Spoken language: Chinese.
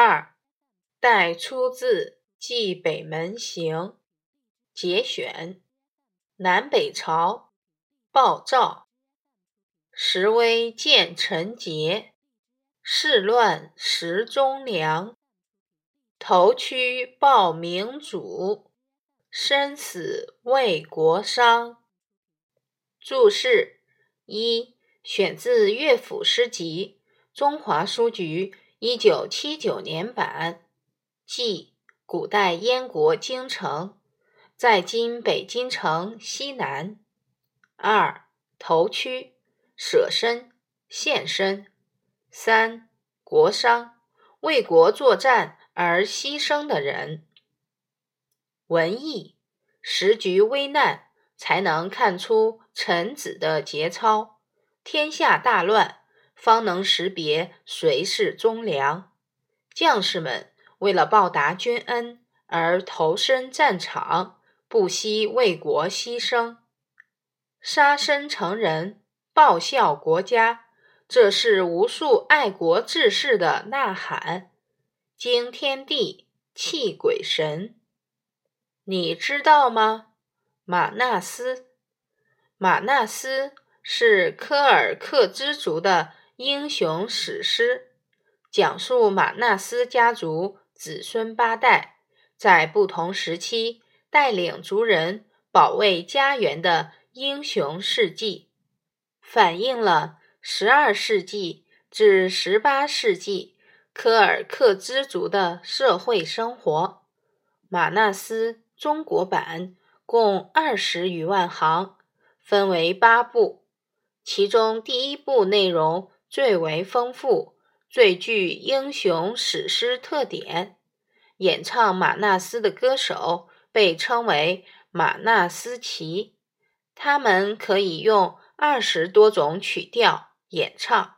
二，代出自《冀北门行》节选。南北朝，鲍照。时危见臣节，事乱时忠良。头躯报明主，身死为国殇。注释一：选自乐府诗集，中华书局一九七九年版。即，古代燕国京城，在今北京城西南。二，头躯。舍身、献身。三、国殇，为国作战而牺牲的人。文艺，时局危难，才能看出臣子的节操；天下大乱，方能识别谁是忠良。将士们为了报答君恩而投身战场，不惜为国牺牲，杀身成仁。报效国家，这是无数爱国志士的呐喊。惊天地，泣鬼神。你知道吗？马纳斯，马纳斯是柯尔克孜族的英雄史诗，讲述马纳斯家族子孙八代在不同时期带领族人保卫家园的英雄事迹。反映了十二世纪至十八世纪柯尔克孜族的社会生活。马纳斯中国版共二十余万行，分为八部，其中第一部内容最为丰富，最具英雄史诗特点。演唱马纳斯的歌手被称为马纳斯奇，他们可以用。二十多种曲调演唱。